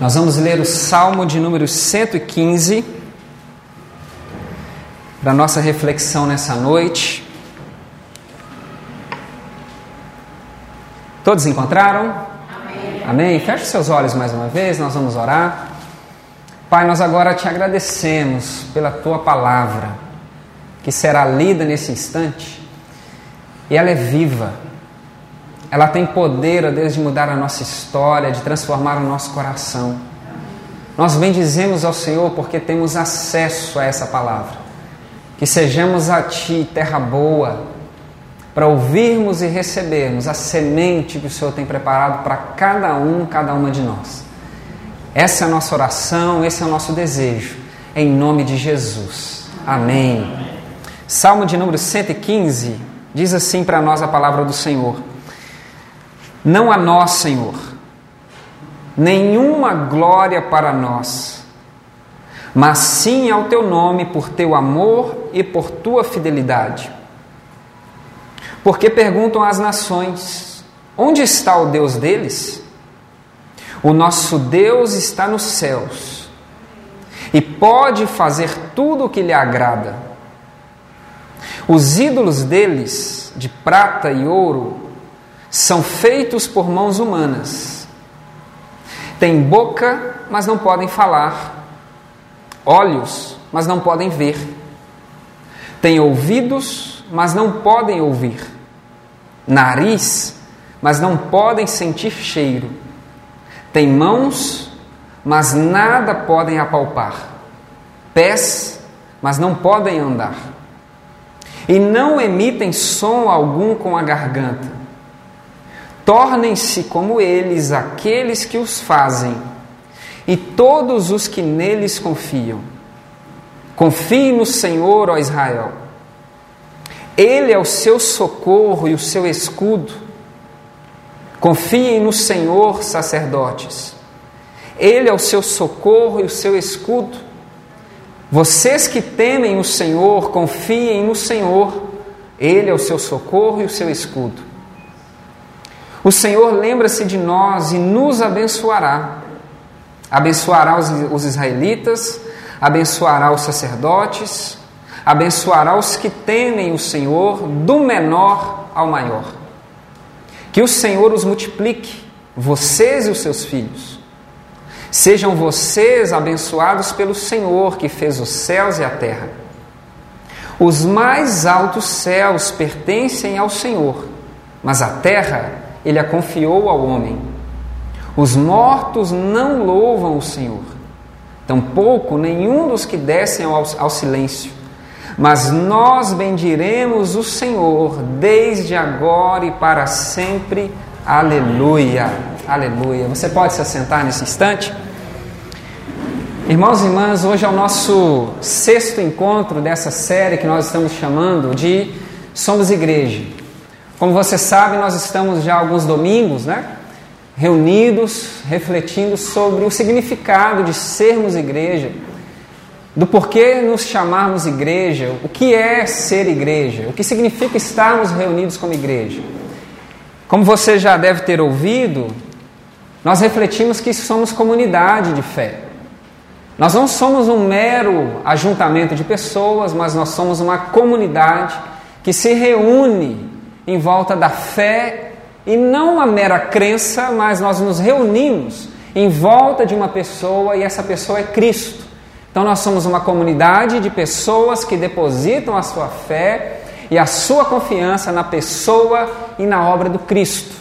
Nós vamos ler o Salmo de número 115 para nossa reflexão nessa noite. Todos encontraram? Amém. Amém. Feche seus olhos mais uma vez, nós vamos orar. Pai, nós agora te agradecemos pela tua palavra, que será lida nesse instante, e ela é viva ela tem poder, ó Deus, de mudar a nossa história, de transformar o nosso coração. Nós bendizemos ao Senhor porque temos acesso a essa palavra. Que sejamos a Ti, terra boa, para ouvirmos e recebermos a semente que o Senhor tem preparado para cada um, cada uma de nós. Essa é a nossa oração, esse é o nosso desejo, em nome de Jesus. Amém. Salmo de número 115 diz assim para nós a palavra do Senhor. Não a nós, Senhor, nenhuma glória para nós, mas sim ao teu nome por teu amor e por tua fidelidade. Porque perguntam as nações: onde está o Deus deles? O nosso Deus está nos céus e pode fazer tudo o que lhe agrada. Os ídolos deles, de prata e ouro, são feitos por mãos humanas. Têm boca, mas não podem falar, olhos, mas não podem ver, têm ouvidos, mas não podem ouvir, nariz, mas não podem sentir cheiro, têm mãos, mas nada podem apalpar, pés, mas não podem andar, e não emitem som algum com a garganta Tornem-se como eles aqueles que os fazem e todos os que neles confiam. Confie no Senhor, ó Israel. Ele é o seu socorro e o seu escudo. Confiem no Senhor, sacerdotes. Ele é o seu socorro e o seu escudo. Vocês que temem o Senhor, confiem no Senhor. Ele é o seu socorro e o seu escudo. O Senhor lembra-se de nós e nos abençoará. Abençoará os, os israelitas, abençoará os sacerdotes, abençoará os que temem o Senhor, do menor ao maior. Que o Senhor os multiplique, vocês e os seus filhos. Sejam vocês abençoados pelo Senhor que fez os céus e a terra. Os mais altos céus pertencem ao Senhor, mas a terra ele a confiou ao homem. Os mortos não louvam o Senhor, tampouco nenhum dos que descem ao, ao silêncio. Mas nós bendiremos o Senhor desde agora e para sempre. Aleluia, aleluia. Você pode se assentar nesse instante? Irmãos e irmãs, hoje é o nosso sexto encontro dessa série que nós estamos chamando de Somos Igreja. Como você sabe, nós estamos já alguns domingos, né? Reunidos, refletindo sobre o significado de sermos igreja, do porquê nos chamarmos igreja, o que é ser igreja, o que significa estarmos reunidos como igreja. Como você já deve ter ouvido, nós refletimos que somos comunidade de fé. Nós não somos um mero ajuntamento de pessoas, mas nós somos uma comunidade que se reúne em volta da fé e não uma mera crença, mas nós nos reunimos em volta de uma pessoa e essa pessoa é Cristo. Então nós somos uma comunidade de pessoas que depositam a sua fé e a sua confiança na pessoa e na obra do Cristo.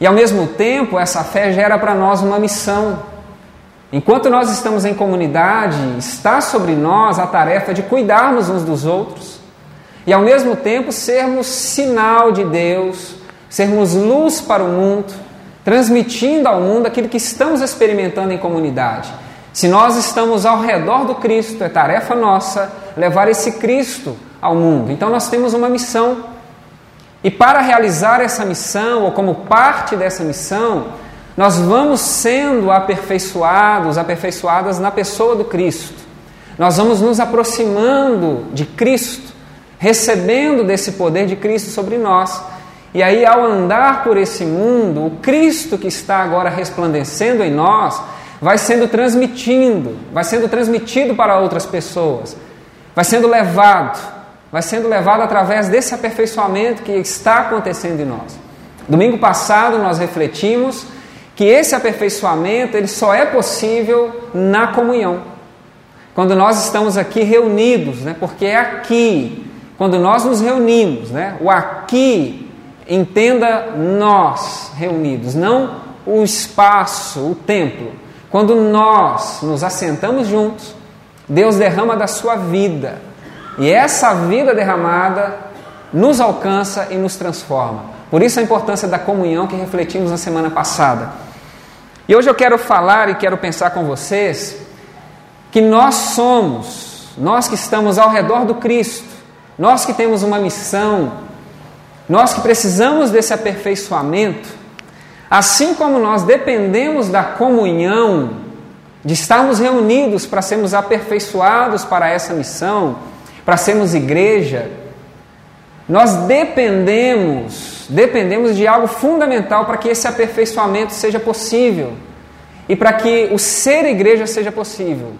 E ao mesmo tempo, essa fé gera para nós uma missão. Enquanto nós estamos em comunidade, está sobre nós a tarefa de cuidarmos uns dos outros, e ao mesmo tempo sermos sinal de Deus, sermos luz para o mundo, transmitindo ao mundo aquilo que estamos experimentando em comunidade. Se nós estamos ao redor do Cristo, é tarefa nossa levar esse Cristo ao mundo. Então nós temos uma missão. E para realizar essa missão, ou como parte dessa missão, nós vamos sendo aperfeiçoados, aperfeiçoadas na pessoa do Cristo. Nós vamos nos aproximando de Cristo recebendo desse poder de Cristo sobre nós. E aí, ao andar por esse mundo, o Cristo que está agora resplandecendo em nós vai sendo transmitindo, vai sendo transmitido para outras pessoas, vai sendo levado, vai sendo levado através desse aperfeiçoamento que está acontecendo em nós. Domingo passado nós refletimos que esse aperfeiçoamento ele só é possível na comunhão. Quando nós estamos aqui reunidos, né? Porque é aqui, quando nós nos reunimos, né? O aqui entenda nós reunidos, não o espaço, o templo. Quando nós nos assentamos juntos, Deus derrama da sua vida. E essa vida derramada nos alcança e nos transforma. Por isso a importância da comunhão que refletimos na semana passada. E hoje eu quero falar e quero pensar com vocês que nós somos, nós que estamos ao redor do Cristo, nós que temos uma missão, nós que precisamos desse aperfeiçoamento, assim como nós dependemos da comunhão, de estarmos reunidos para sermos aperfeiçoados para essa missão, para sermos igreja, nós dependemos, dependemos de algo fundamental para que esse aperfeiçoamento seja possível e para que o ser igreja seja possível.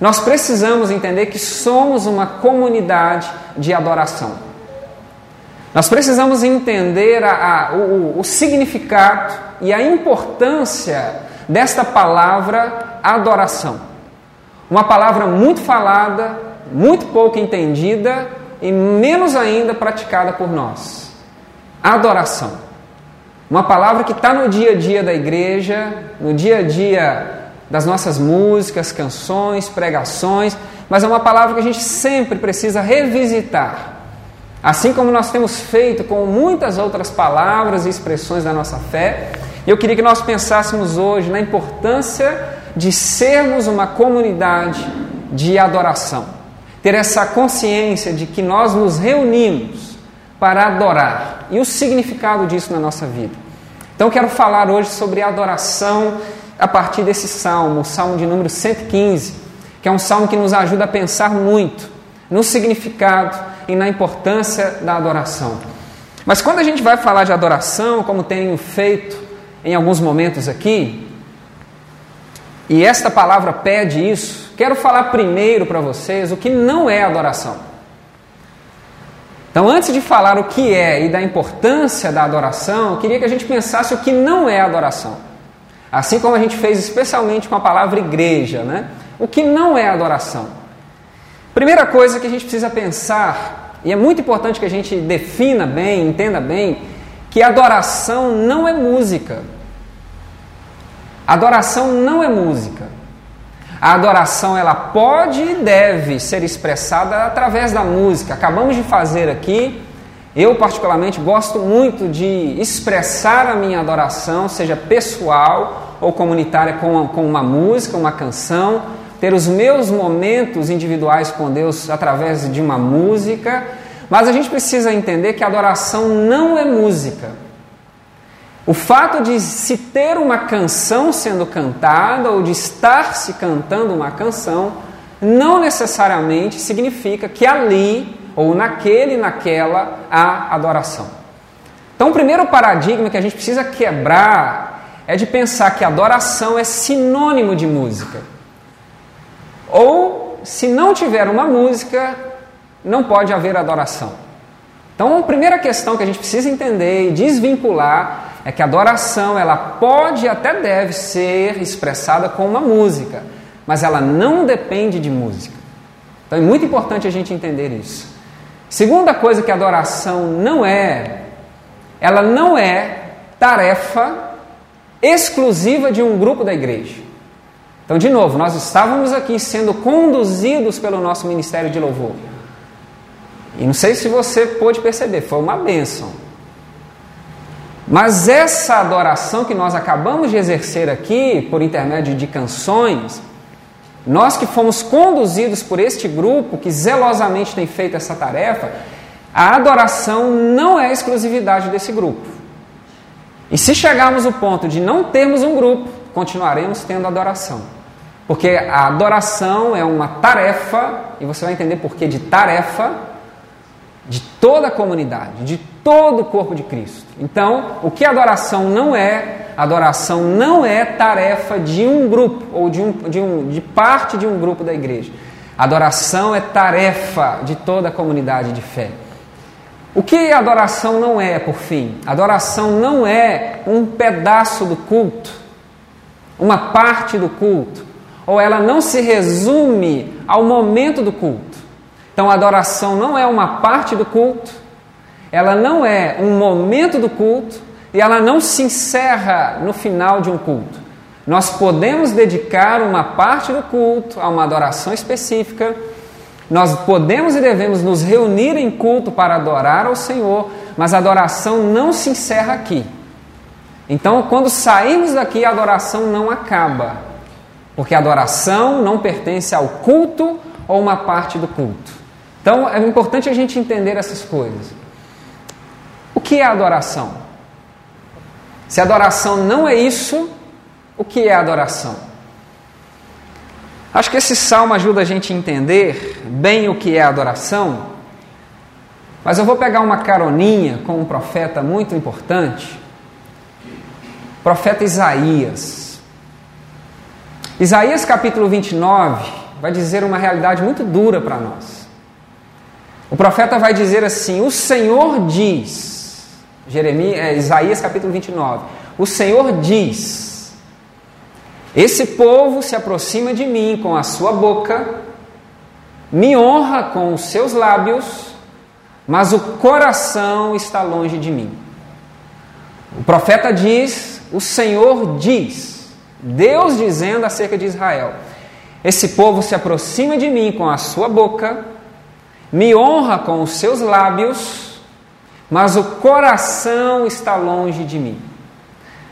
Nós precisamos entender que somos uma comunidade de adoração. Nós precisamos entender a, a, o, o significado e a importância desta palavra adoração. Uma palavra muito falada, muito pouco entendida e menos ainda praticada por nós. Adoração. Uma palavra que está no dia a dia da igreja, no dia a dia das nossas músicas, canções, pregações, mas é uma palavra que a gente sempre precisa revisitar. Assim como nós temos feito com muitas outras palavras e expressões da nossa fé, eu queria que nós pensássemos hoje na importância de sermos uma comunidade de adoração. Ter essa consciência de que nós nos reunimos para adorar e o significado disso na nossa vida. Então, quero falar hoje sobre adoração a partir desse salmo, o salmo de número 115, que é um salmo que nos ajuda a pensar muito no significado e na importância da adoração. Mas quando a gente vai falar de adoração, como tenho feito em alguns momentos aqui, e esta palavra pede isso, quero falar primeiro para vocês o que não é adoração. Então, antes de falar o que é e da importância da adoração, eu queria que a gente pensasse o que não é adoração. Assim como a gente fez especialmente com a palavra igreja, né? O que não é adoração? Primeira coisa que a gente precisa pensar, e é muito importante que a gente defina bem, entenda bem, que adoração não é música. Adoração não é música. A adoração ela pode e deve ser expressada através da música. Acabamos de fazer aqui eu, particularmente, gosto muito de expressar a minha adoração, seja pessoal ou comunitária, com, com uma música, uma canção, ter os meus momentos individuais com Deus através de uma música, mas a gente precisa entender que a adoração não é música. O fato de se ter uma canção sendo cantada ou de estar se cantando uma canção não necessariamente significa que ali ou naquele, naquela, a adoração. Então, o primeiro paradigma que a gente precisa quebrar é de pensar que adoração é sinônimo de música. Ou, se não tiver uma música, não pode haver adoração. Então, a primeira questão que a gente precisa entender e desvincular é que a adoração ela pode e até deve ser expressada com uma música, mas ela não depende de música. Então é muito importante a gente entender isso. Segunda coisa que a adoração não é, ela não é tarefa exclusiva de um grupo da igreja. Então, de novo, nós estávamos aqui sendo conduzidos pelo nosso ministério de louvor. E não sei se você pôde perceber, foi uma bênção. Mas essa adoração que nós acabamos de exercer aqui, por intermédio de canções, nós que fomos conduzidos por este grupo que zelosamente tem feito essa tarefa, a adoração não é exclusividade desse grupo. E se chegarmos ao ponto de não termos um grupo, continuaremos tendo adoração. Porque a adoração é uma tarefa, e você vai entender por que de tarefa, de toda a comunidade, de todo o corpo de Cristo. Então, o que adoração não é, adoração não é tarefa de um grupo ou de, um, de, um, de parte de um grupo da igreja. Adoração é tarefa de toda a comunidade de fé. O que adoração não é, por fim? Adoração não é um pedaço do culto, uma parte do culto, ou ela não se resume ao momento do culto. Então, a adoração não é uma parte do culto, ela não é um momento do culto e ela não se encerra no final de um culto. Nós podemos dedicar uma parte do culto a uma adoração específica nós podemos e devemos nos reunir em culto para adorar ao Senhor, mas a adoração não se encerra aqui. Então, quando saímos daqui, a adoração não acaba, porque a adoração não pertence ao culto ou uma parte do culto. Então, é importante a gente entender essas coisas. O que é adoração? Se adoração não é isso, o que é adoração? Acho que esse salmo ajuda a gente a entender bem o que é adoração, mas eu vou pegar uma caroninha com um profeta muito importante, profeta Isaías. Isaías capítulo 29 vai dizer uma realidade muito dura para nós. O profeta vai dizer assim: O Senhor diz, Jeremias, é, Isaías capítulo 29, o Senhor diz, esse povo se aproxima de mim com a sua boca, me honra com os seus lábios, mas o coração está longe de mim. O profeta diz, o Senhor diz, Deus dizendo acerca de Israel: Esse povo se aproxima de mim com a sua boca, me honra com os seus lábios, mas o coração está longe de mim.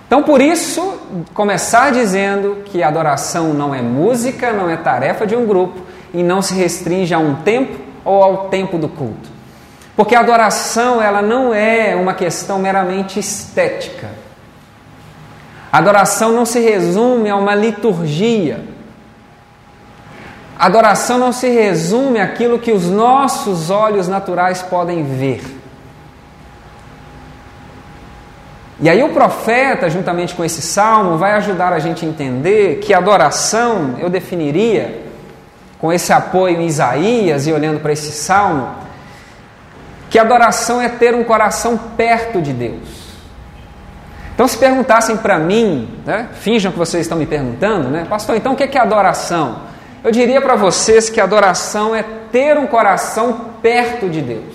Então, por isso, começar dizendo que a adoração não é música, não é tarefa de um grupo e não se restringe a um tempo ou ao tempo do culto. Porque a adoração, ela não é uma questão meramente estética. A adoração não se resume a uma liturgia. Adoração não se resume àquilo que os nossos olhos naturais podem ver. E aí o profeta, juntamente com esse salmo, vai ajudar a gente a entender que adoração, eu definiria, com esse apoio em Isaías e olhando para esse salmo, que adoração é ter um coração perto de Deus. Então, se perguntassem para mim, né, finjam que vocês estão me perguntando, né, pastor, então o que é adoração? Eu diria para vocês que adoração é ter um coração perto de Deus.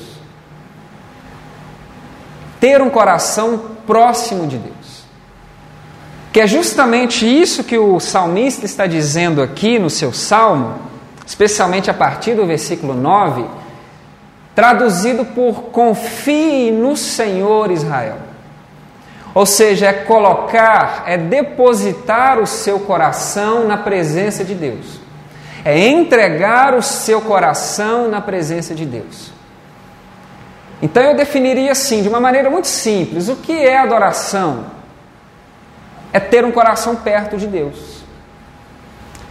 Ter um coração próximo de Deus. Que é justamente isso que o salmista está dizendo aqui no seu salmo, especialmente a partir do versículo 9, traduzido por confie no Senhor Israel. Ou seja, é colocar, é depositar o seu coração na presença de Deus. É entregar o seu coração na presença de Deus. Então eu definiria assim, de uma maneira muito simples: o que é adoração? É ter um coração perto de Deus,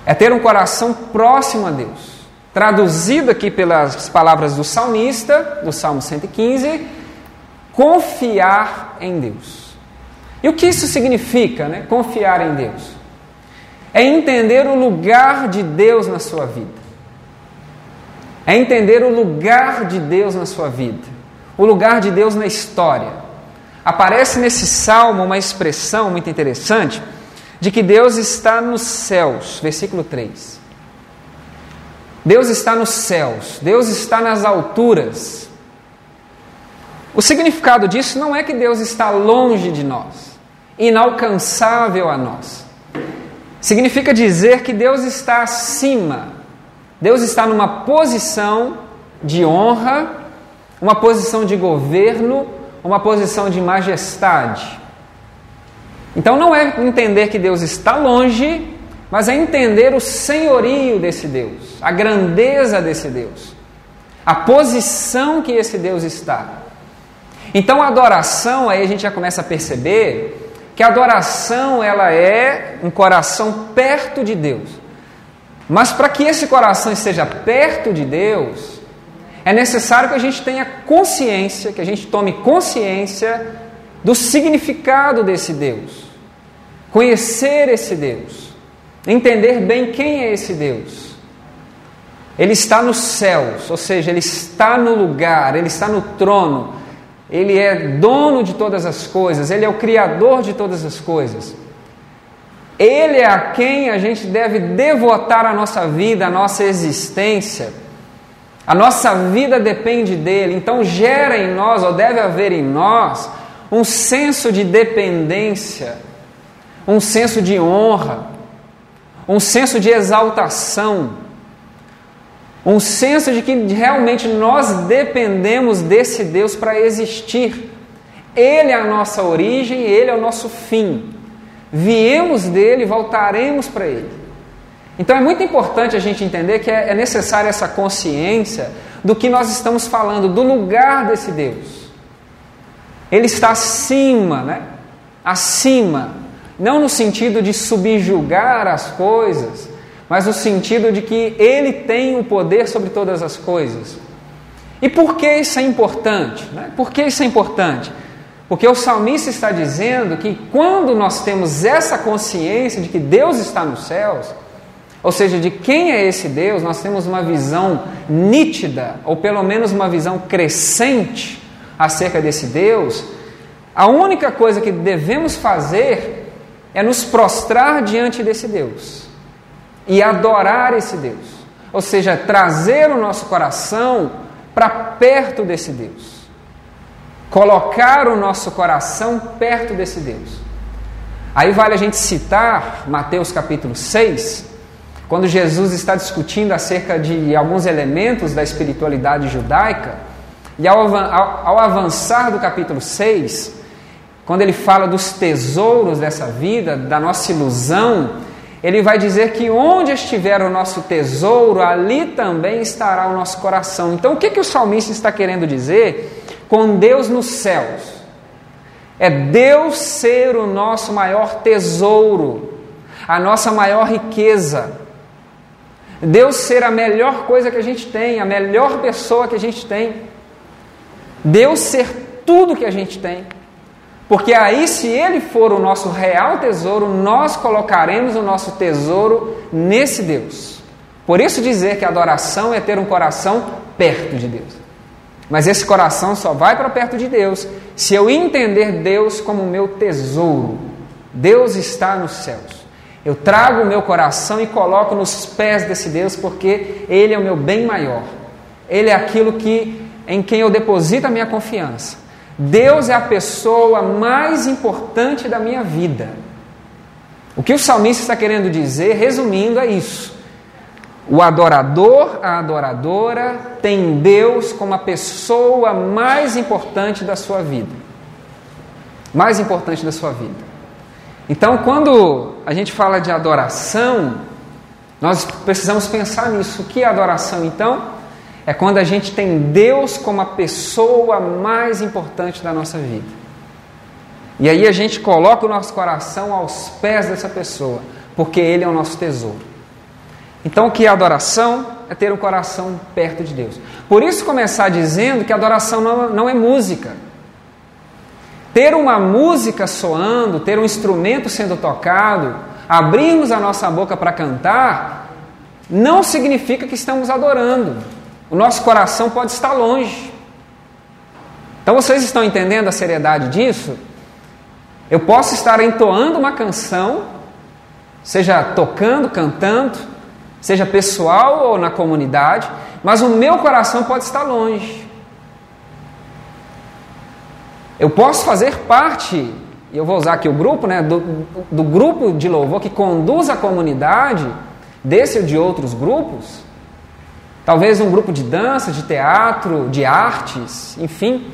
é ter um coração próximo a Deus. Traduzido aqui pelas palavras do salmista, do Salmo 115, confiar em Deus. E o que isso significa, né? Confiar em Deus. É entender o lugar de Deus na sua vida. É entender o lugar de Deus na sua vida o lugar de Deus na história. Aparece nesse salmo uma expressão muito interessante de que Deus está nos céus, versículo 3. Deus está nos céus, Deus está nas alturas. O significado disso não é que Deus está longe de nós, inalcançável a nós. Significa dizer que Deus está acima, Deus está numa posição de honra uma posição de governo, uma posição de majestade. Então não é entender que Deus está longe, mas é entender o senhorio desse Deus, a grandeza desse Deus, a posição que esse Deus está. Então a adoração, aí a gente já começa a perceber que a adoração ela é um coração perto de Deus. Mas para que esse coração esteja perto de Deus, é necessário que a gente tenha consciência, que a gente tome consciência do significado desse Deus. conhecer esse Deus, entender bem quem é esse Deus. Ele está nos céus, ou seja, ele está no lugar, ele está no trono, ele é dono de todas as coisas, ele é o criador de todas as coisas. Ele é a quem a gente deve devotar a nossa vida, a nossa existência. A nossa vida depende dele, então gera em nós, ou deve haver em nós, um senso de dependência, um senso de honra, um senso de exaltação, um senso de que realmente nós dependemos desse Deus para existir. Ele é a nossa origem, ele é o nosso fim. Viemos dele, voltaremos para ele. Então é muito importante a gente entender que é, é necessária essa consciência do que nós estamos falando, do lugar desse Deus. Ele está acima, né? Acima, não no sentido de subjugar as coisas, mas no sentido de que ele tem o poder sobre todas as coisas. E por que isso é importante? Né? Por que isso é importante? Porque o salmista está dizendo que quando nós temos essa consciência de que Deus está nos céus, ou seja, de quem é esse Deus, nós temos uma visão nítida, ou pelo menos uma visão crescente acerca desse Deus. A única coisa que devemos fazer é nos prostrar diante desse Deus e adorar esse Deus, ou seja, trazer o nosso coração para perto desse Deus colocar o nosso coração perto desse Deus. Aí vale a gente citar Mateus capítulo 6, quando Jesus está discutindo acerca de alguns elementos da espiritualidade judaica, e ao, avançar do capítulo 6, quando ele fala dos tesouros dessa vida, da nossa ilusão, ele vai dizer que onde estiver o nosso tesouro, ali também estará o nosso coração. Então, o que, que o salmista está querendo dizer? com Deus nos céus. É Deus ser o nosso maior tesouro, a nossa maior riqueza. Deus ser a melhor coisa que a gente tem, a melhor pessoa que a gente tem. Deus ser tudo que a gente tem. Porque aí, se Ele for o nosso real tesouro, nós colocaremos o nosso tesouro nesse Deus. Por isso, dizer que adoração é ter um coração perto de Deus. Mas esse coração só vai para perto de Deus se eu entender Deus como meu tesouro. Deus está nos céus. Eu trago o meu coração e coloco nos pés desse Deus porque Ele é o meu bem maior. Ele é aquilo que em quem eu deposito a minha confiança. Deus é a pessoa mais importante da minha vida. O que o salmista está querendo dizer, resumindo, é isso. O adorador, a adoradora, tem Deus como a pessoa mais importante da sua vida. Mais importante da sua vida. Então, quando a gente fala de adoração, nós precisamos pensar nisso. O que é adoração, então? É quando a gente tem Deus como a pessoa mais importante da nossa vida. E aí a gente coloca o nosso coração aos pés dessa pessoa, porque Ele é o nosso tesouro. Então, o que é adoração? É ter um coração perto de Deus. Por isso, começar dizendo que adoração não, não é música. Ter uma música soando, ter um instrumento sendo tocado, abrirmos a nossa boca para cantar, não significa que estamos adorando. O nosso coração pode estar longe. Então, vocês estão entendendo a seriedade disso? Eu posso estar entoando uma canção, seja tocando, cantando, seja pessoal ou na comunidade, mas o meu coração pode estar longe. Eu posso fazer parte, e eu vou usar aqui o grupo, né, do, do grupo de louvor que conduz a comunidade, desse ou de outros grupos, talvez um grupo de dança, de teatro, de artes, enfim.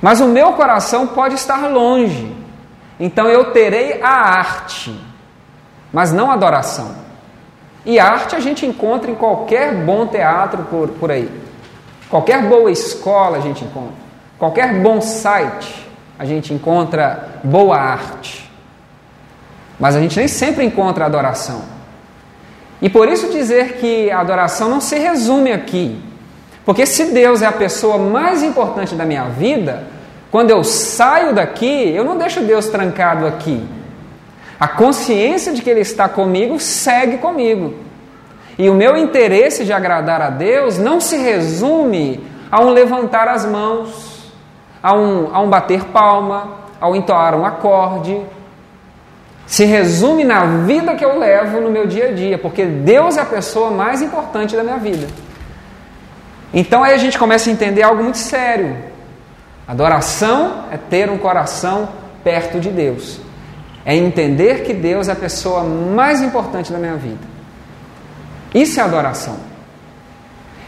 Mas o meu coração pode estar longe. Então eu terei a arte, mas não a adoração. E arte a gente encontra em qualquer bom teatro por, por aí. Qualquer boa escola a gente encontra. Qualquer bom site a gente encontra boa arte. Mas a gente nem sempre encontra adoração. E por isso dizer que a adoração não se resume aqui. Porque se Deus é a pessoa mais importante da minha vida, quando eu saio daqui, eu não deixo Deus trancado aqui. A consciência de que Ele está comigo segue comigo. E o meu interesse de agradar a Deus não se resume a um levantar as mãos, a um, a um bater palma, ao entoar um acorde. Se resume na vida que eu levo no meu dia a dia, porque Deus é a pessoa mais importante da minha vida. Então aí a gente começa a entender algo muito sério. Adoração é ter um coração perto de Deus. É entender que Deus é a pessoa mais importante da minha vida. Isso é adoração.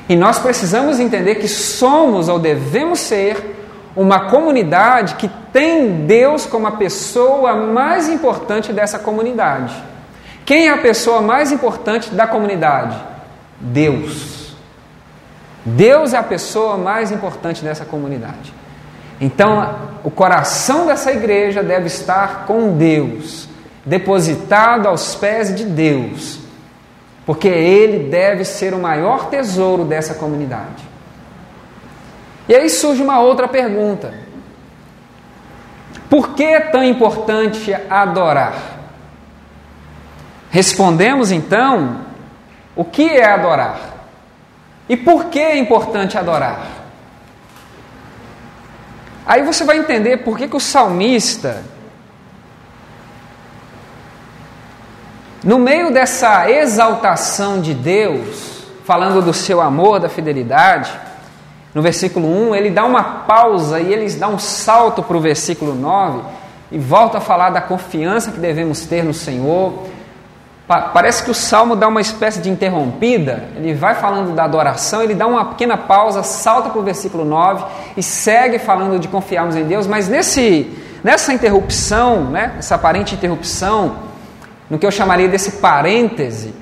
E nós precisamos entender que somos ou devemos ser uma comunidade que tem Deus como a pessoa mais importante dessa comunidade. Quem é a pessoa mais importante da comunidade? Deus. Deus é a pessoa mais importante dessa comunidade. Então, o coração dessa igreja deve estar com Deus, depositado aos pés de Deus, porque Ele deve ser o maior tesouro dessa comunidade. E aí surge uma outra pergunta: por que é tão importante adorar? Respondemos então o que é adorar e por que é importante adorar. Aí você vai entender por que, que o salmista No meio dessa exaltação de Deus, falando do seu amor, da fidelidade, no versículo 1, ele dá uma pausa e ele dá um salto para o versículo 9 e volta a falar da confiança que devemos ter no Senhor. Parece que o salmo dá uma espécie de interrompida, ele vai falando da adoração, ele dá uma pequena pausa, salta para o versículo 9 e segue falando de confiarmos em Deus, mas nesse, nessa interrupção, né, essa aparente interrupção, no que eu chamaria desse parêntese,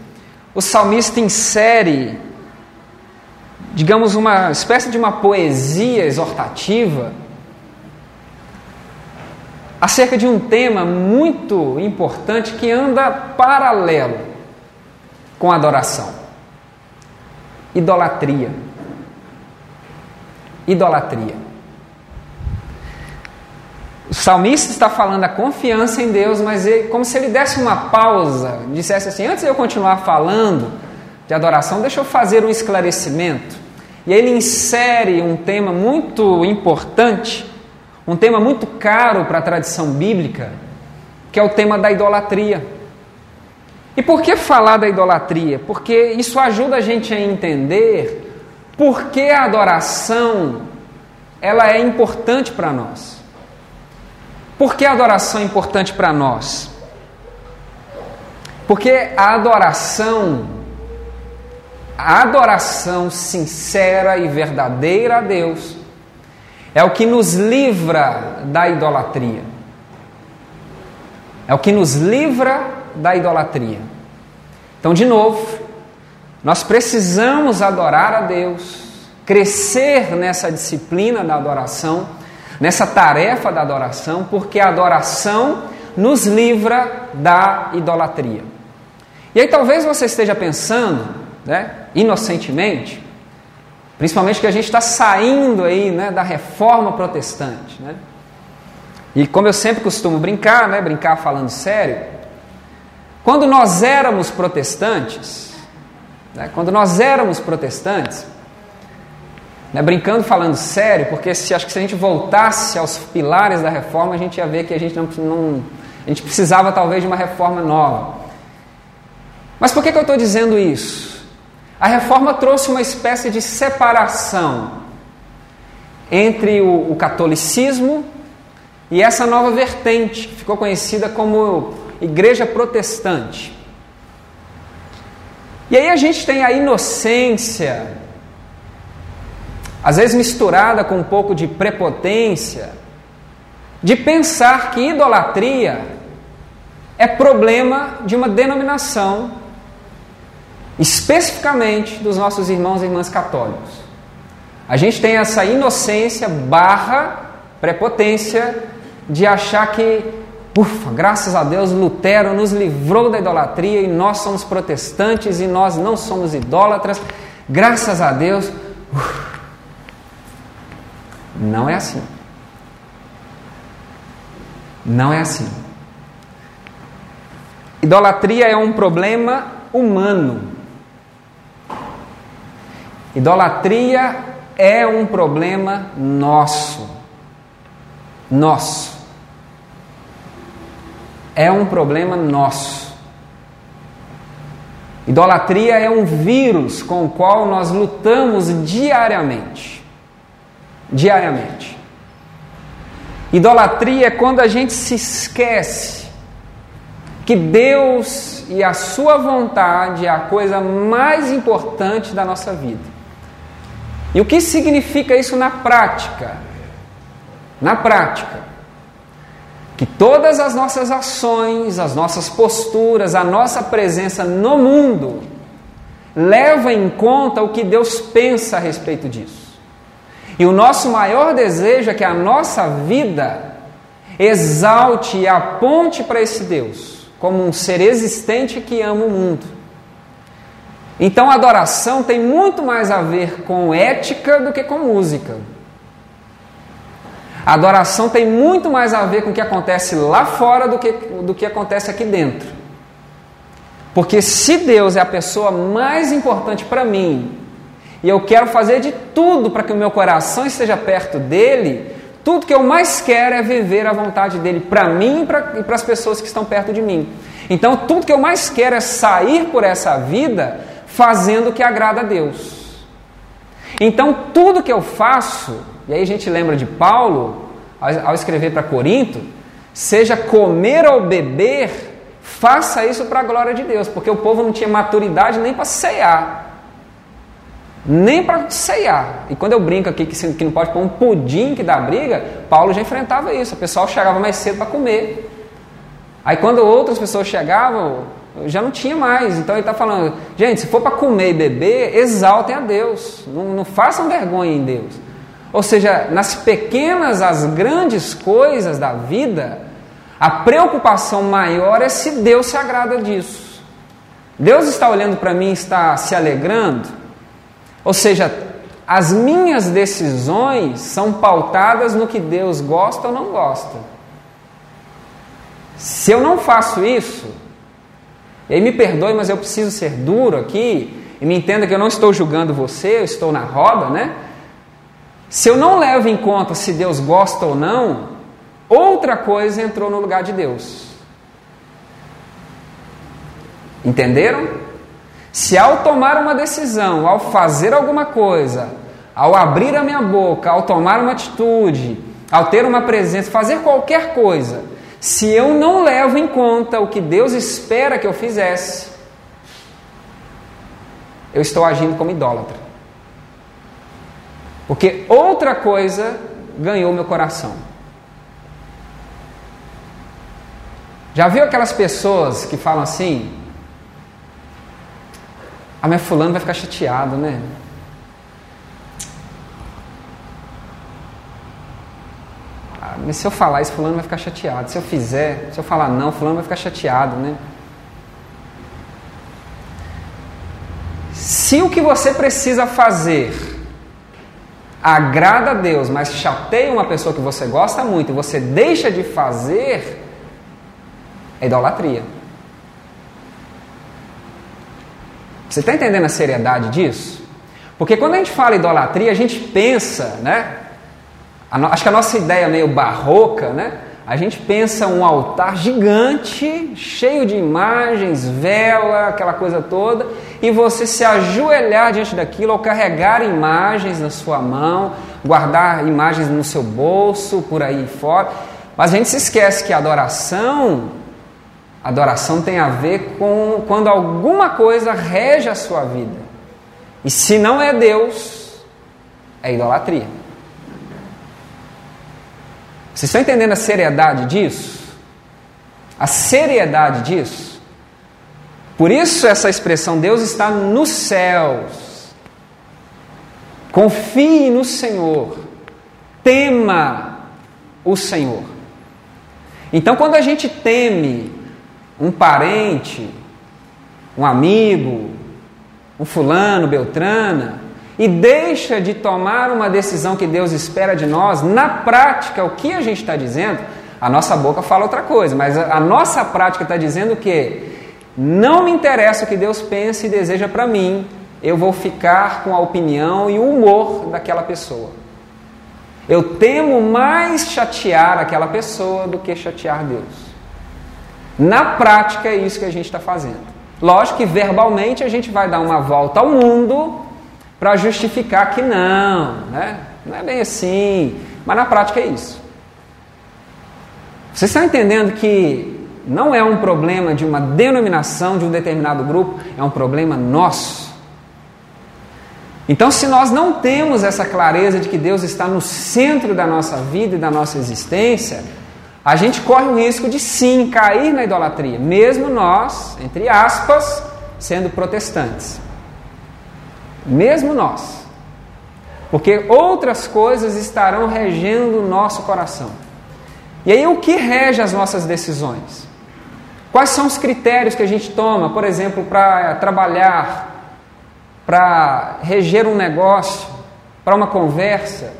o salmista insere, digamos, uma espécie de uma poesia exortativa acerca de um tema muito importante que anda paralelo com a adoração: idolatria. Idolatria. O salmista está falando da confiança em Deus, mas como se ele desse uma pausa, dissesse assim: antes de eu continuar falando de adoração, deixa eu fazer um esclarecimento. E ele insere um tema muito importante, um tema muito caro para a tradição bíblica, que é o tema da idolatria. E por que falar da idolatria? Porque isso ajuda a gente a entender por que a adoração ela é importante para nós. Por que a adoração é importante para nós? Porque a adoração, a adoração sincera e verdadeira a Deus, é o que nos livra da idolatria. É o que nos livra da idolatria. Então, de novo, nós precisamos adorar a Deus, crescer nessa disciplina da adoração nessa tarefa da adoração, porque a adoração nos livra da idolatria. E aí talvez você esteja pensando, né, inocentemente, principalmente que a gente está saindo aí né, da reforma protestante. Né? E como eu sempre costumo brincar, né, brincar falando sério, quando nós éramos protestantes, né, quando nós éramos protestantes, né, brincando, falando sério, porque se, acho que se a gente voltasse aos pilares da reforma, a gente ia ver que a gente não, não a gente precisava talvez de uma reforma nova. Mas por que, que eu estou dizendo isso? A reforma trouxe uma espécie de separação entre o, o catolicismo e essa nova vertente, que ficou conhecida como Igreja Protestante. E aí a gente tem a inocência às vezes misturada com um pouco de prepotência, de pensar que idolatria é problema de uma denominação, especificamente dos nossos irmãos e irmãs católicos. A gente tem essa inocência barra prepotência de achar que, ufa, graças a Deus, Lutero nos livrou da idolatria e nós somos protestantes e nós não somos idólatras. Graças a Deus, não é assim. Não é assim. Idolatria é um problema humano. Idolatria é um problema nosso. Nosso. É um problema nosso. Idolatria é um vírus com o qual nós lutamos diariamente. Diariamente. Idolatria é quando a gente se esquece que Deus e a Sua vontade é a coisa mais importante da nossa vida. E o que significa isso na prática? Na prática, que todas as nossas ações, as nossas posturas, a nossa presença no mundo leva em conta o que Deus pensa a respeito disso. E o nosso maior desejo é que a nossa vida exalte e aponte para esse Deus como um ser existente que ama o mundo então a adoração tem muito mais a ver com ética do que com música. A adoração tem muito mais a ver com o que acontece lá fora do que, do que acontece aqui dentro. Porque se Deus é a pessoa mais importante para mim, e eu quero fazer de tudo para que o meu coração esteja perto dele, tudo que eu mais quero é viver a vontade dele para mim e para as pessoas que estão perto de mim. Então, tudo que eu mais quero é sair por essa vida fazendo o que agrada a Deus. Então, tudo que eu faço, e aí a gente lembra de Paulo, ao escrever para Corinto, seja comer ou beber, faça isso para a glória de Deus, porque o povo não tinha maturidade nem para ceiar. Nem para ceiar. E quando eu brinco aqui que não pode pôr um pudim que dá briga, Paulo já enfrentava isso. O pessoal chegava mais cedo para comer. Aí quando outras pessoas chegavam, já não tinha mais. Então ele está falando, gente, se for para comer e beber, exaltem a Deus. Não, não façam vergonha em Deus. Ou seja, nas pequenas, as grandes coisas da vida, a preocupação maior é se Deus se agrada disso. Deus está olhando para mim e está se alegrando. Ou seja, as minhas decisões são pautadas no que Deus gosta ou não gosta. Se eu não faço isso, e aí me perdoe, mas eu preciso ser duro aqui, e me entenda que eu não estou julgando você, eu estou na roda, né? Se eu não levo em conta se Deus gosta ou não, outra coisa entrou no lugar de Deus. Entenderam? Se ao tomar uma decisão, ao fazer alguma coisa, ao abrir a minha boca, ao tomar uma atitude, ao ter uma presença, fazer qualquer coisa, se eu não levo em conta o que Deus espera que eu fizesse, eu estou agindo como idólatra. Porque outra coisa ganhou meu coração. Já viu aquelas pessoas que falam assim? Ah, minha fulano vai ficar chateado, né? Mas se eu falar isso, fulano vai ficar chateado. Se eu fizer, se eu falar não, fulano vai ficar chateado, né? Se o que você precisa fazer agrada a Deus, mas chateia uma pessoa que você gosta muito e você deixa de fazer, é idolatria. Você está entendendo a seriedade disso? Porque quando a gente fala idolatria, a gente pensa, né? Acho que a nossa ideia meio barroca, né? A gente pensa um altar gigante, cheio de imagens, vela, aquela coisa toda, e você se ajoelhar diante daquilo, ou carregar imagens na sua mão, guardar imagens no seu bolso, por aí fora. Mas a gente se esquece que a adoração, adoração tem a ver com quando alguma coisa rege a sua vida. E se não é Deus, é idolatria. Vocês estão entendendo a seriedade disso? A seriedade disso? Por isso essa expressão Deus está nos céus. Confie no Senhor. Tema o Senhor. Então quando a gente teme um parente, um amigo, um fulano, beltrana, e deixa de tomar uma decisão que Deus espera de nós, na prática, o que a gente está dizendo, a nossa boca fala outra coisa, mas a, nossa prática está dizendo que Não me interessa o que Deus pensa e deseja para mim, eu vou ficar com a opinião e o humor daquela pessoa. Eu temo mais chatear aquela pessoa do que chatear Deus. Na prática é isso que a gente está fazendo. Lógico que verbalmente a gente vai dar uma volta ao mundo para justificar que não, né? não é bem assim, mas na prática é isso. Você está entendendo que não é um problema de uma denominação, de um determinado grupo, é um problema nosso. Então, se nós não temos essa clareza de que Deus está no centro da nossa vida e da nossa existência, a gente corre o risco de sim cair na idolatria, mesmo nós, entre aspas, sendo protestantes. Mesmo nós. Porque outras coisas estarão regendo o nosso coração. E aí, o que rege as nossas decisões? Quais são os critérios que a gente toma, por exemplo, para trabalhar, para reger um negócio, para uma conversa?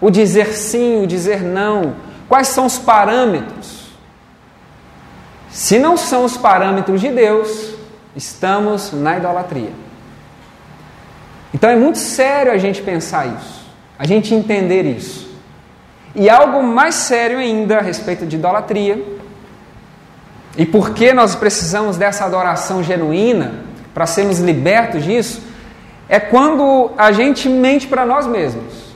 O dizer sim, o dizer não. Quais são os parâmetros? Se não são os parâmetros de Deus, estamos na idolatria. Então é muito sério a gente pensar isso, a gente entender isso. E algo mais sério ainda a respeito de idolatria, e por que nós precisamos dessa adoração genuína para sermos libertos disso, é quando a gente mente para nós mesmos.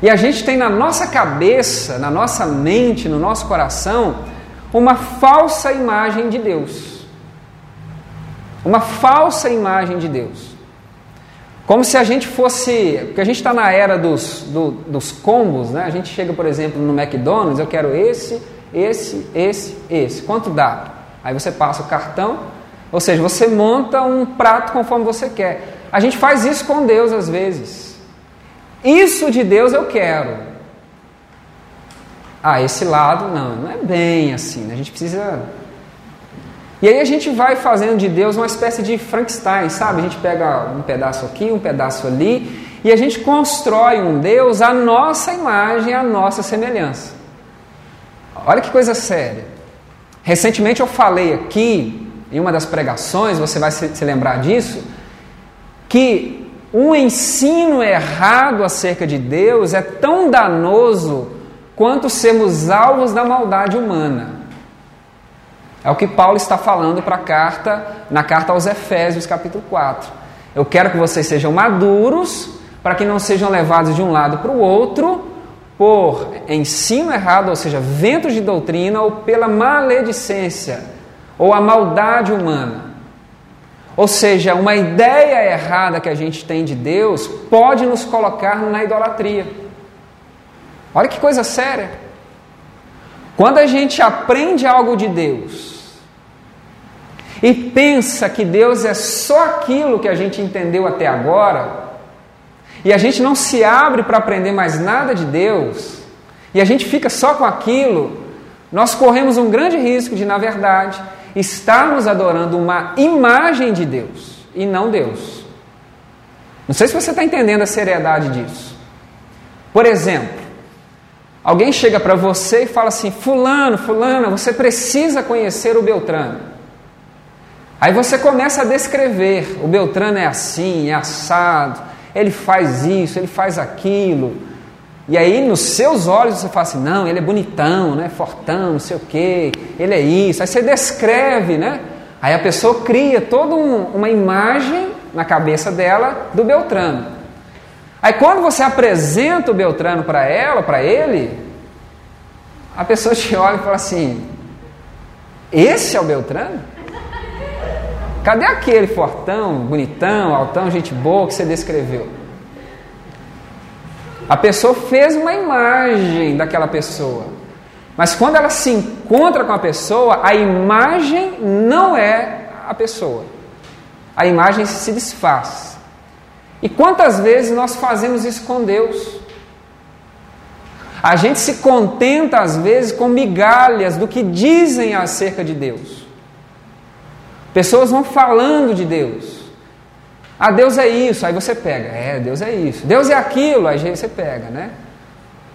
E a gente tem na nossa cabeça, na nossa mente, no nosso coração, uma falsa imagem de Deus. Uma falsa imagem de Deus. Como se a gente fosse. Porque a gente está na era dos, do, dos combos, né? A gente chega, por exemplo, no McDonald's, eu quero esse, esse, esse, esse. Quanto dá? Aí você passa o cartão, ou seja, você monta um prato conforme você quer. A gente faz isso com Deus às vezes. Isso de Deus eu quero. Ah, esse lado não, não é bem assim. Né? A gente precisa e aí a gente vai fazendo de Deus uma espécie de Frankenstein, sabe? A gente pega um pedaço aqui, um pedaço ali, e a gente constrói um Deus à nossa imagem, à nossa semelhança. Olha que coisa séria. Recentemente eu falei aqui, em uma das pregações, você vai se lembrar disso, que um ensino errado acerca de Deus é tão danoso quanto sermos alvos da maldade humana. É o que Paulo está falando para a carta, na carta aos Efésios, capítulo 4. Eu quero que vocês sejam maduros, para que não sejam levados de um lado para o outro por ensino errado, ou seja, ventos de doutrina, ou pela maledicência, ou a maldade humana. Ou seja, uma ideia errada que a gente tem de Deus pode nos colocar na idolatria. Olha que coisa séria. Quando a gente aprende algo de Deus e pensa que Deus é só aquilo que a gente entendeu até agora, e a gente não se abre para aprender mais nada de Deus, e a gente fica só com aquilo, nós corremos um grande risco de, na verdade, estarmos adorando uma imagem de Deus e não Deus. Não sei se você está entendendo a seriedade disso. Por exemplo, alguém chega para você e fala assim: Fulano, Fulana, você precisa conhecer o Beltrano. Aí você começa a descrever: o Beltrano é assim, é assado, ele faz isso, ele faz aquilo. E aí nos seus olhos você fala assim: não, ele é bonitão, né? fortão, não sei o quê, ele é isso. Aí você descreve, né? Aí a pessoa cria toda um, uma imagem na cabeça dela do Beltrano. Aí quando você apresenta o Beltrano para ela, para ele, a pessoa te olha e fala assim: esse é o Beltrano? Cadê aquele fortão, bonitão, altão, gente boa que você descreveu? A pessoa fez uma imagem daquela pessoa. Mas quando ela se encontra com a pessoa, a imagem não é a pessoa. A imagem se desfaz. E quantas vezes nós fazemos isso com Deus? A gente se contenta às vezes com migalhas do que dizem acerca de Deus. Pessoas vão falando de Deus. Ah, Deus é isso, aí você pega. É, Deus é isso. Deus é aquilo, aí você pega, né?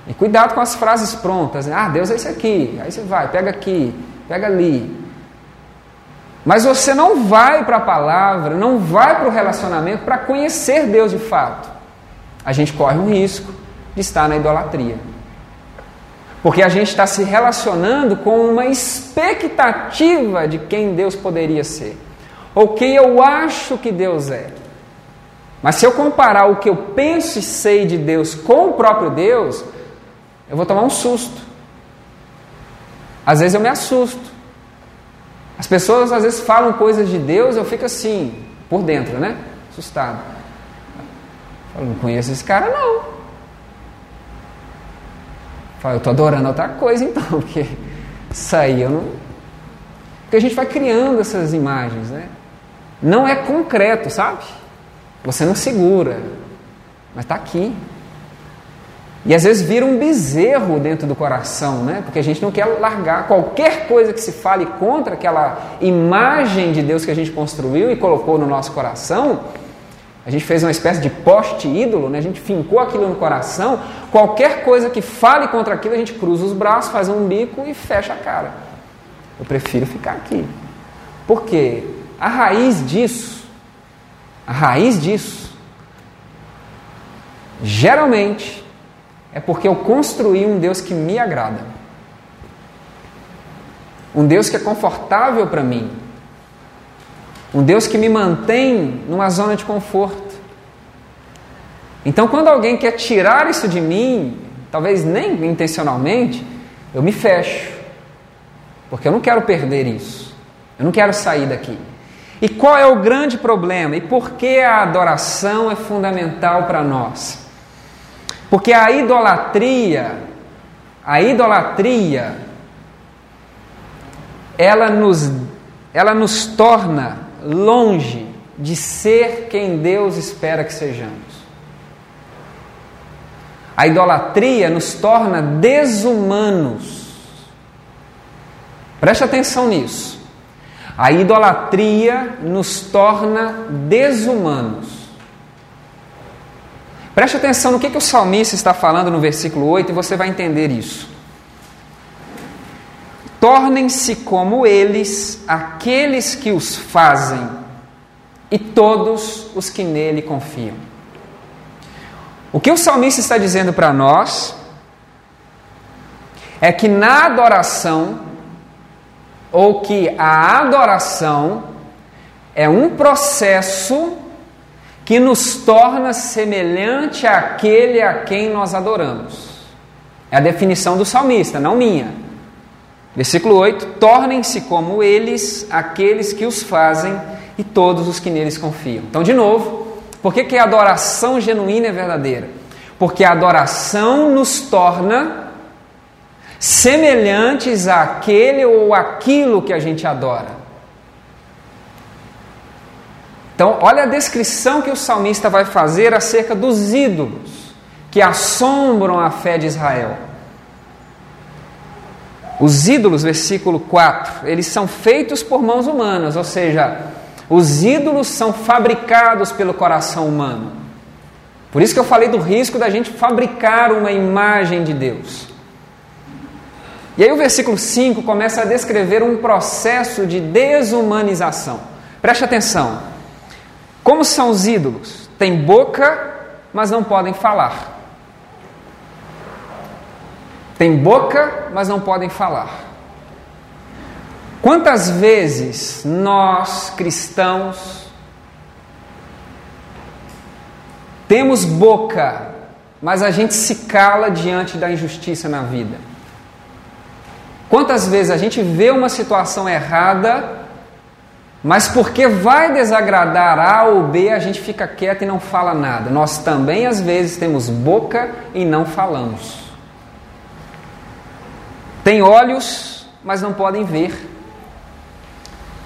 E cuidado com as frases prontas. Né? Ah, Deus é isso aqui. Aí você vai, pega aqui, pega ali. Mas você não vai para a palavra, não vai para o relacionamento para conhecer Deus de fato. A gente corre um risco de estar na idolatria. Porque a gente está se relacionando com uma expectativa de quem Deus poderia ser, ou quem eu acho que Deus é. Mas se eu comparar o que eu penso e sei de Deus com o próprio Deus, eu vou tomar um susto. Às vezes eu me assusto. As pessoas às vezes falam coisas de Deus, eu fico assim, por dentro, né? Assustado. Eu não conheço esse cara, não. Fala, eu estou adorando outra coisa então, porque isso aí eu não. Porque a gente vai criando essas imagens, né? Não é concreto, sabe? Você não segura, mas está aqui. E às vezes vira um bezerro dentro do coração, né? Porque a gente não quer largar qualquer coisa que se fale contra aquela imagem de Deus que a gente construiu e colocou no nosso coração a gente fez uma espécie de poste ídolo, né? a gente fincou aquilo no coração. Qualquer coisa que fale contra aquilo, a gente cruza os braços, faz um bico e fecha a cara. Eu prefiro ficar aqui. Porque a raiz disso, a raiz disso, geralmente é porque eu construí um Deus que me agrada. Um Deus que é confortável para mim, um Deus que me mantém numa zona de conforto. Então, quando alguém quer tirar isso de mim, talvez nem intencionalmente, eu me fecho. Porque eu não quero perder isso. Eu não quero sair daqui. E qual é o grande problema? E por que a adoração é fundamental para nós? Porque a idolatria, a idolatria, ela nos, ela nos torna longe de ser quem Deus espera que sejamos. A idolatria nos torna desumanos. Preste atenção nisso. A idolatria nos torna desumanos. Preste atenção no que, que o salmista está falando no versículo 8 e você vai entender isso. Tornem-se como eles aqueles que os fazem e todos os que nele confiam. O que o salmista está dizendo para nós é que na adoração, ou que a adoração é um processo que nos torna semelhante àquele a quem nós adoramos. É a definição do salmista, não minha. Versículo 8: Tornem-se como eles aqueles que os fazem e todos os que neles confiam. Então, de novo, por que, que a adoração genuína é verdadeira? Porque a adoração nos torna semelhantes àquele ou aquilo que a gente adora. Então, olha a descrição que o salmista vai fazer acerca dos ídolos que assombram a fé de Israel. Os ídolos, versículo 4, eles são feitos por mãos humanas, ou seja, os ídolos são fabricados pelo coração humano. Por isso que eu falei do risco da gente fabricar uma imagem de Deus. E aí o versículo 5 começa a descrever um processo de desumanização. Preste atenção. Como são os ídolos? Tem boca, mas não podem falar. Tem boca, mas não podem falar. Quantas vezes nós cristãos temos boca, mas a gente se cala diante da injustiça na vida? Quantas vezes a gente vê uma situação errada, mas porque vai desagradar A ou B, a gente fica quieto e não fala nada? Nós também, às vezes, temos boca e não falamos. Tem olhos, mas não podem ver.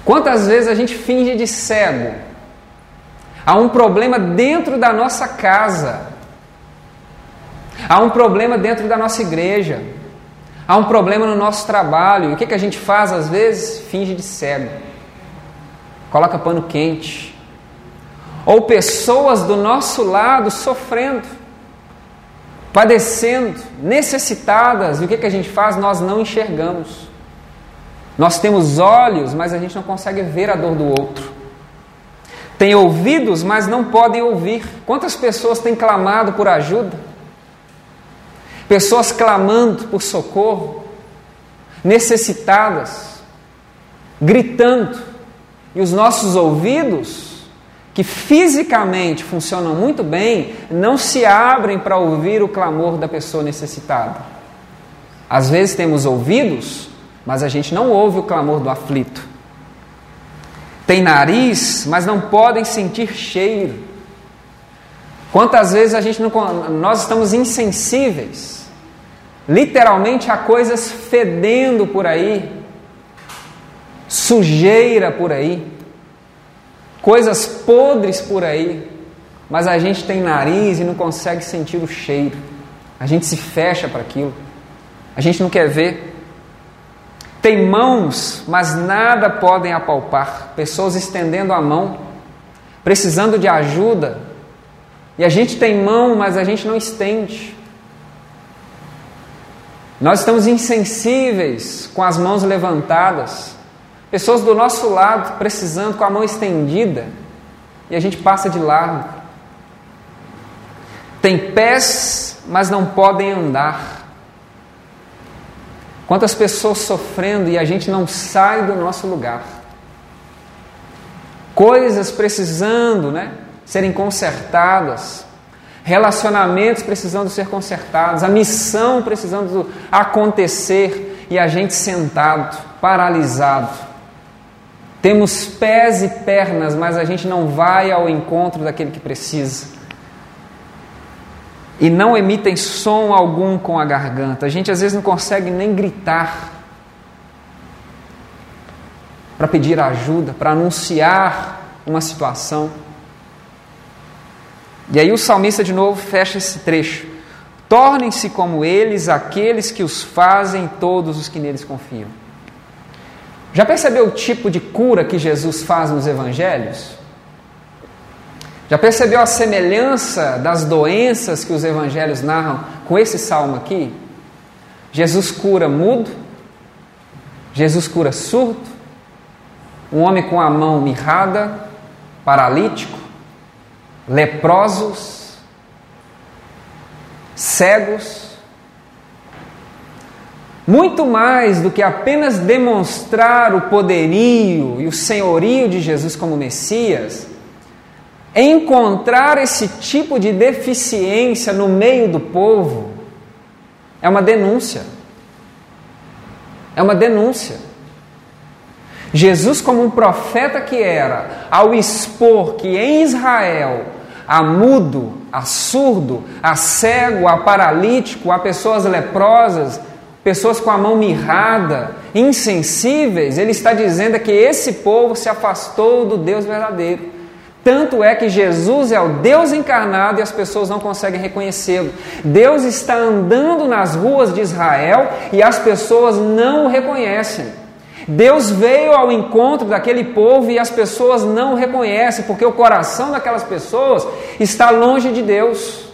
Quantas vezes a gente finge de cego? Há um problema dentro da nossa casa. Há um problema dentro da nossa igreja. Há um problema no nosso trabalho. E o que, que a gente faz às vezes? Finge de cego. Coloca pano quente. Ou pessoas do nosso lado sofrendo padecendo, necessitadas, e o que, que a gente faz? Nós não enxergamos. Nós temos olhos, mas a gente não consegue ver a dor do outro. Tem ouvidos, mas não podem ouvir. Quantas pessoas têm clamado por ajuda? Pessoas clamando por socorro, necessitadas, gritando, e os nossos ouvidos, que fisicamente funcionam muito bem, não se abrem para ouvir o clamor da pessoa necessitada. Às vezes temos ouvidos, mas a gente não ouve o clamor do aflito. Tem nariz, mas não podem sentir cheiro. Quantas vezes a gente não, nós estamos insensíveis, literalmente há coisas fedendo por aí, sujeira por aí, coisas podres por aí, mas a gente tem nariz e não consegue sentir o cheiro. A gente se fecha para aquilo. A gente não quer ver. Tem mãos, mas nada podem apalpar. Pessoas estendendo a mão, precisando de ajuda. E a gente tem mão, mas a gente não estende. Nós estamos insensíveis com as mãos levantadas. Pessoas do nosso lado precisando com a mão estendida. E a gente passa de lado. Tem pés, mas não podem andar. Quantas pessoas sofrendo e a gente não sai do nosso lugar. Coisas precisando, né, serem consertadas. Relacionamentos precisando ser consertados, a missão precisando acontecer e a gente sentado, paralisado. Temos pés e pernas, mas a gente não vai ao encontro daquele que precisa e não emitem som algum com a garganta. A gente às vezes não consegue nem gritar para pedir ajuda, para anunciar uma situação. E aí o salmista de novo fecha esse trecho. Tornem-se como eles aqueles que os fazem todos os que neles confiam. Já percebeu o tipo de cura que Jesus faz nos evangelhos? Já percebeu a semelhança das doenças que os evangelhos narram com esse salmo aqui? Jesus cura mudo, Jesus cura surdo, um homem com a mão mirrada, paralítico, leprosos, cegos. Muito mais do que apenas demonstrar o poderio e o senhorio de Jesus como Messias, Encontrar esse tipo de deficiência no meio do povo é uma denúncia. É uma denúncia. Jesus, como um profeta que era, ao expor que em Israel há mudo, há surdo, há cego, há paralítico, há pessoas leprosas, pessoas com a mão mirrada, insensíveis, ele está dizendo que esse povo se afastou do Deus verdadeiro. Tanto é que Jesus é o Deus encarnado e as pessoas não conseguem reconhecê-lo. Deus está andando nas ruas de Israel e as pessoas não o reconhecem. Deus veio ao encontro daquele povo e as pessoas não o reconhecem, porque o coração daquelas pessoas está longe de Deus.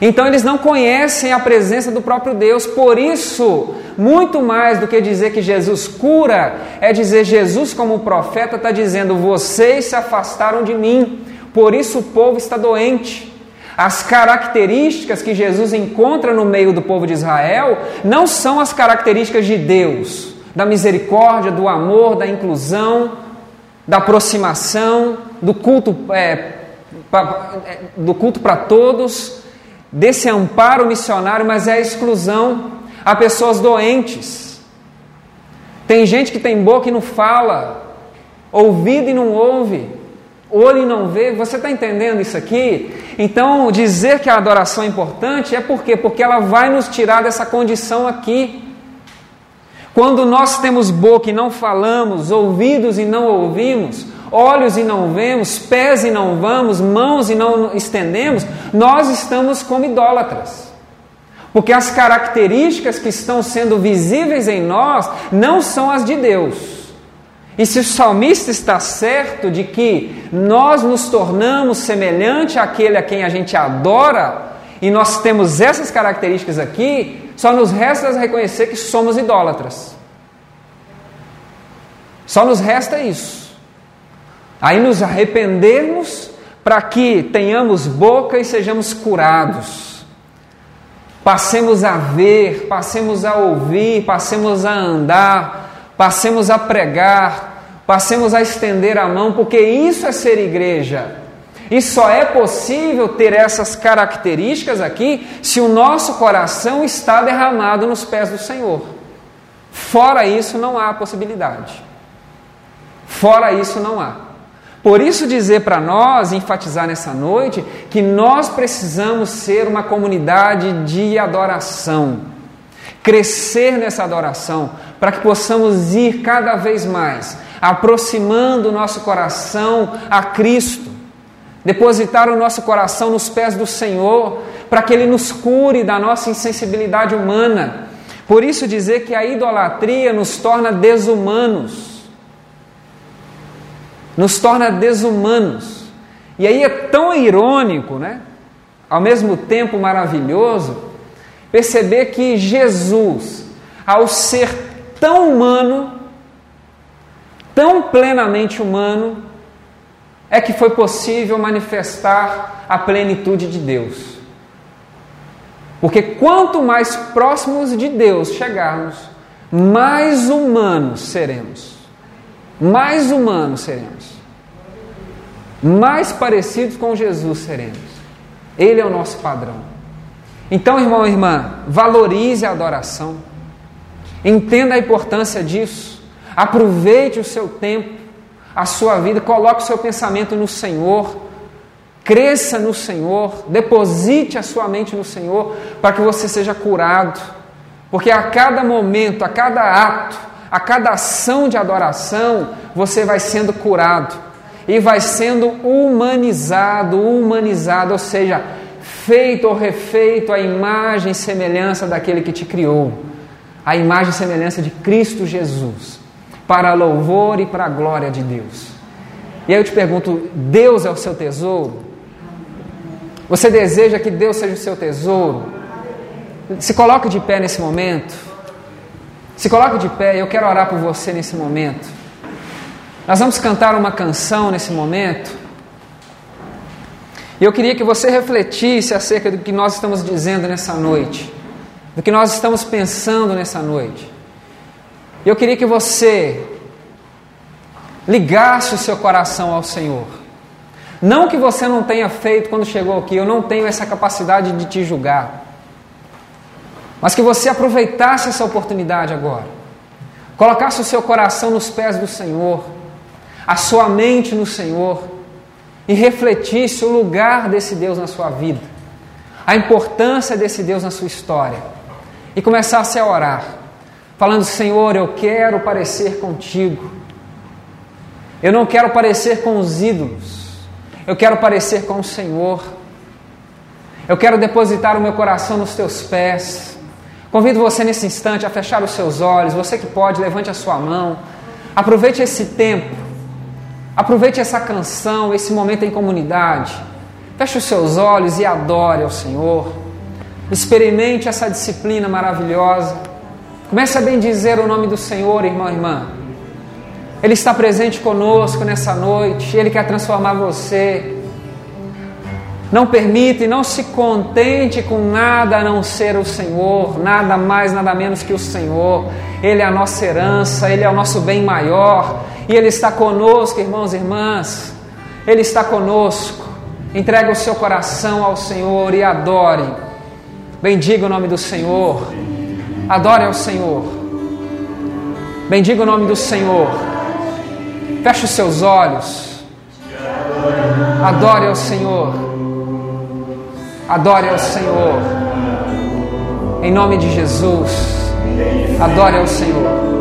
Então eles não conhecem a presença do próprio Deus, por isso, muito mais do que dizer que Jesus cura, é dizer Jesus, como profeta, está dizendo: vocês se afastaram de mim, por isso o povo está doente. As características que Jesus encontra no meio do povo de Israel não são as características de Deus, da misericórdia, do amor, da inclusão, da aproximação, do culto, é, é do culto para todos desse amparo missionário, mas é a exclusão a pessoas doentes. Tem gente que tem boca e não fala, ouvido e não ouve, olho e não vê. Você está entendendo isso aqui? Então, dizer que a adoração é importante é por quê? Porque ela vai nos tirar dessa condição aqui. Quando nós temos boca e não falamos, ouvidos e não ouvimos, olhos e não vemos, pés e não vamos, mãos e não estendemos, nós estamos como idólatras. Porque as características que estão sendo visíveis em nós não são as de Deus. E se o salmista está certo de que nós nos tornamos semelhante àquele a quem a gente adora, e nós temos essas características aqui, só nos resta reconhecer que somos idólatras. Só nos resta isso. Aí nos arrependermos para que tenhamos boca e sejamos curados. Passemos a ver, passemos a ouvir, passemos a andar, passemos a pregar, passemos a estender a mão, porque isso é ser igreja. E só é possível ter essas características aqui se o nosso coração está derramado nos pés do Senhor. Fora isso, não há possibilidade. Fora isso, não há. Por isso, dizer para nós, enfatizar nessa noite, que nós precisamos ser uma comunidade de adoração, crescer nessa adoração, para que possamos ir cada vez mais aproximando o nosso coração a Cristo, depositar o nosso coração nos pés do Senhor, para que Ele nos cure da nossa insensibilidade humana. Por isso, dizer que a idolatria nos torna desumanos nos torna desumanos. E aí é tão irônico, né? Ao mesmo tempo maravilhoso, perceber que Jesus, ao ser tão humano, tão plenamente humano, é que foi possível manifestar a plenitude de Deus. Porque quanto mais próximos de Deus chegarmos, mais humanos seremos. Mais humanos seremos mais parecidos com Jesus seremos. Ele é o nosso padrão. Então, irmão e irmã, valorize a adoração. Entenda a importância disso. Aproveite o seu tempo, a sua vida, coloque o seu pensamento no Senhor. Cresça no Senhor, deposite a sua mente no Senhor para que você seja curado. Porque a cada momento, a cada ato, a cada ação de adoração, você vai sendo curado e vai sendo humanizado, humanizado, ou seja, feito ou refeito a imagem e semelhança daquele que te criou, a imagem e semelhança de Cristo Jesus, para louvor e para a glória de Deus. E aí eu te pergunto: Deus é o seu tesouro? Você deseja que Deus seja o seu tesouro? Se coloque de pé nesse momento. Se coloque de pé, eu quero orar por você nesse momento. Nós vamos cantar uma canção nesse momento. E eu queria que você refletisse acerca do que nós estamos dizendo nessa noite, do que nós estamos pensando nessa noite. Eu queria que você ligasse o seu coração ao Senhor. Não que você não tenha feito quando chegou aqui, eu não tenho essa capacidade de te julgar. Mas que você aproveitasse essa oportunidade agora. Colocasse o seu coração nos pés do Senhor a sua mente no Senhor e refletisse o lugar desse Deus na sua vida, a importância desse Deus na sua história e começasse a orar, falando: Senhor, eu quero parecer contigo, eu não quero parecer com os ídolos, eu quero parecer com o Senhor, eu quero depositar o meu coração nos teus pés. Convido você nesse instante a fechar os seus olhos, você que pode, levante a sua mão, aproveite esse tempo Aproveite essa canção, esse momento em comunidade. Feche os seus olhos e adore ao Senhor. Experimente essa disciplina maravilhosa. Comece a bendizer o nome do Senhor, irmão e irmã. Ele está presente conosco nessa noite. Ele quer transformar você. Não permita e não se contente com nada a não ser o Senhor, nada mais, nada menos que o Senhor. Ele é a nossa herança, Ele é o nosso bem maior e Ele está conosco, irmãos e irmãs. Ele está conosco. Entregue o seu coração ao Senhor e adore. Bendiga o nome do Senhor. Adore ao Senhor. Bendiga o nome do Senhor. Feche os seus olhos. Adore ao Senhor. Adore ao Senhor. Em nome de Jesus. Adore ao Senhor.